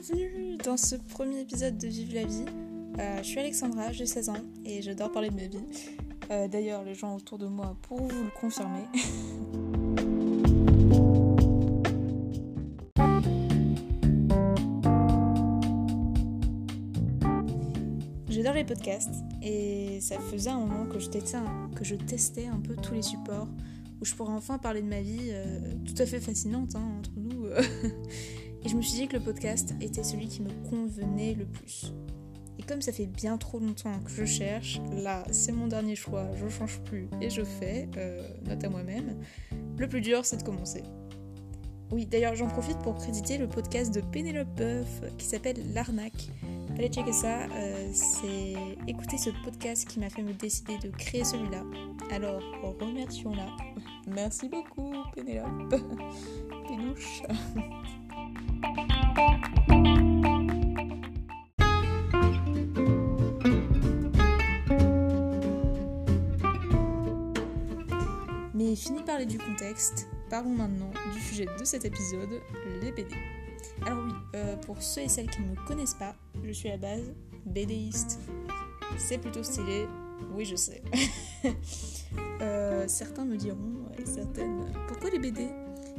bienvenue dans ce premier épisode de Vive la vie. Euh, je suis Alexandra, j'ai 16 ans et j'adore parler de ma vie. Euh, d'ailleurs, les gens autour de moi pourront vous le confirmer. J'adore les podcasts et ça faisait un moment que je, testais un, que je testais un peu tous les supports où je pourrais enfin parler de ma vie euh, tout à fait fascinante hein, entre nous. Et je me suis dit que le podcast était celui qui me convenait le plus. Et comme ça fait bien trop longtemps que je cherche, là c'est mon dernier choix, je change plus et je fais, euh, note à moi-même. Le plus dur c'est de commencer. Oui, d'ailleurs j'en profite pour créditer le podcast de Pénélope Boeuf qui s'appelle L'arnaque. Allez checker ça, euh, c'est écouter ce podcast qui m'a fait me décider de créer celui-là. Alors remercions-la. Merci beaucoup Pénélope. Pénouche. Mais fini parler du contexte, parlons maintenant du sujet de cet épisode, les BD. Alors oui, euh, pour ceux et celles qui ne me connaissent pas, je suis à la base BDiste. C'est plutôt stylé, oui je sais. Euh, certains me diront, et certaines, pourquoi les BD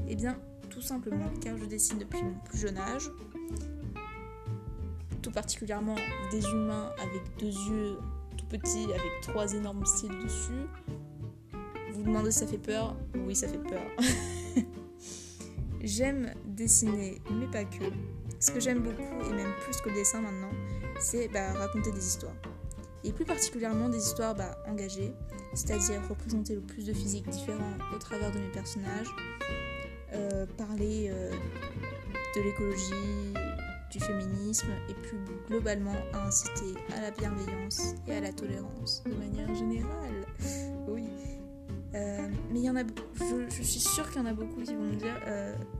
Eh bien, tout simplement car je dessine depuis mon plus jeune âge, tout particulièrement des humains avec deux yeux tout petits avec trois énormes cils dessus. Vous demandez si ça fait peur? Oui, ça fait peur. j'aime dessiner, mais pas que. Ce que j'aime beaucoup, et même plus que le dessin maintenant, c'est bah, raconter des histoires. Et plus particulièrement des histoires bah, engagées, c'est-à-dire représenter le plus de physiques différents au travers de mes personnages, euh, parler euh, de l'écologie, du féminisme et plus globalement à inciter à la bienveillance et à la tolérance de manière générale. Oui. Euh, mais il y en a, je, suis sûre qu'il y en a beaucoup qui vont me dire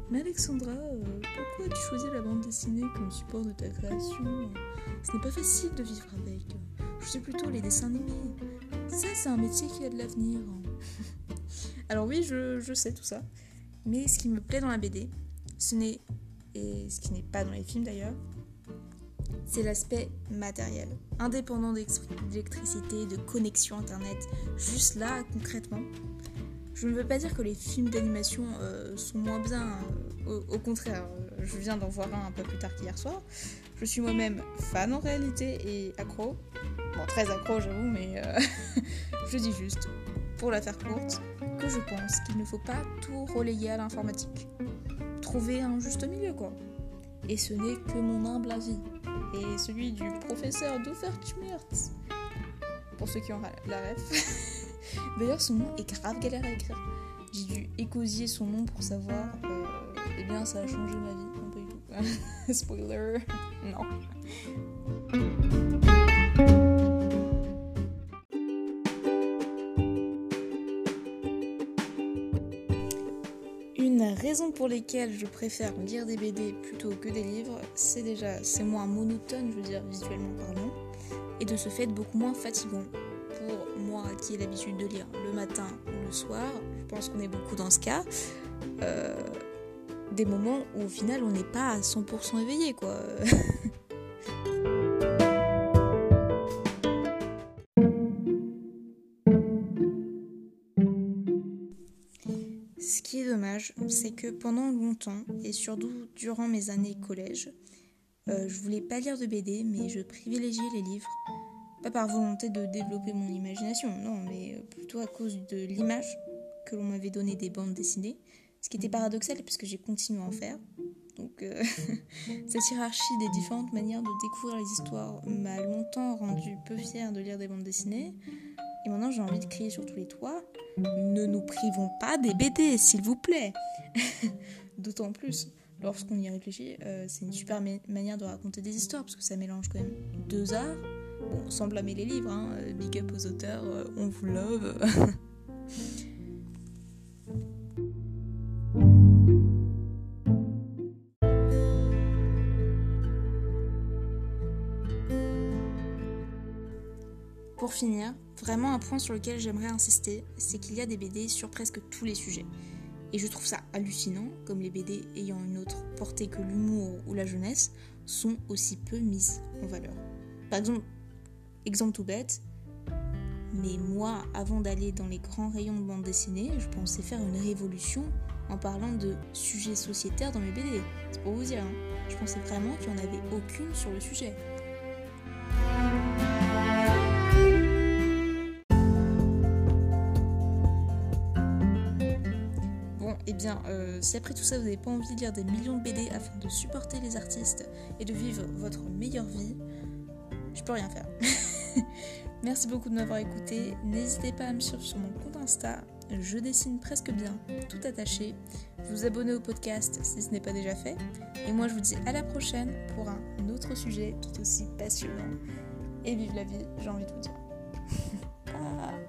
Mais Alexandra, pourquoi tu choisis la bande dessinée comme support de ta création? Ce n'est pas facile de vivre avec. Je sais plutôt les dessins animés. Ça, c'est un métier qui a de l'avenir. Alors, oui, je sais tout ça. Mais ce qui me plaît dans la BD, ce n'est, et ce qui n'est pas dans les films d'ailleurs, c'est l'aspect matériel, indépendant d'électricité, de connexion internet, juste là concrètement. Je ne veux pas dire que les films d'animation euh, sont moins bien, euh, au, contraire, euh, je viens d'en voir un un peu plus tard qu'hier soir. Je suis moi-même fan en réalité et accro. Bon, très accro j'avoue, mais je dis juste, pour la faire courte, que je pense qu'il ne faut pas tout relayer à l'informatique. Trouver un juste milieu, quoi. Et ce n'est que mon humble avis. Et celui du professeur Doofenshmirtz. Pour ceux qui ont la ref. D'ailleurs, son nom est grave galère à écrire. J'ai dû écosiller son nom pour savoir. Euh, eh bien, ça a changé ma vie. Peu tout. Spoiler. Non. Raisons pour lesquelles je préfère lire des BD plutôt que des livres, c'est déjà, c'est moins monotone, je veux dire, visuellement parlant, et de ce fait beaucoup moins fatigant. Pour moi qui ai l'habitude de lire le matin ou le soir, je pense qu'on est beaucoup dans ce cas, euh, des moments où au final on n'est pas à 100% éveillé, quoi. c'est que pendant longtemps, et surtout durant mes années collège, euh, je voulais pas lire de BD, mais je privilégiais les livres. Pas par volonté de développer mon imagination, non, mais plutôt à cause de l'image que l'on m'avait donnée des bandes dessinées, ce qui était paradoxal puisque j'ai continué à en faire. Donc euh, cette hiérarchie des différentes manières de découvrir les histoires m'a longtemps rendu peu fière de lire des bandes dessinées. Et maintenant j'ai envie de crier sur tous les toits. Ne nous privons pas des BD, s'il vous plaît. D'autant plus lorsqu'on y réfléchit, euh, c'est une super manière de raconter des histoires parce que ça mélange quand même deux arts. Bon, sans blâmer les livres, hein, euh, big up aux auteurs, euh, on vous love. Pour finir, vraiment un point sur lequel j'aimerais insister, c'est qu'il y a des BD sur presque tous les sujets. Et je trouve ça hallucinant, comme les BD ayant une autre portée que l'humour ou la jeunesse sont aussi peu mises en valeur. Par exemple, exemple tout bête, mais moi, avant d'aller dans les grands rayons de bande dessinée, je pensais faire une révolution en parlant de sujets sociétaires dans mes BD. C'est pour vous dire, hein. je pensais vraiment qu'il n'y en avait aucune sur le sujet. Eh bien, euh, si après tout ça vous n'avez pas envie de lire des millions de BD afin de supporter les artistes et de vivre votre meilleure vie, je peux rien faire. Merci beaucoup de m'avoir écouté. N'hésitez pas à me suivre sur mon compte Insta. Je dessine presque bien, tout attaché. Vous abonner au podcast si ce n'est pas déjà fait. Et moi, je vous dis à la prochaine pour un autre sujet tout aussi passionnant. Et vive la vie, j'ai envie de vous dire.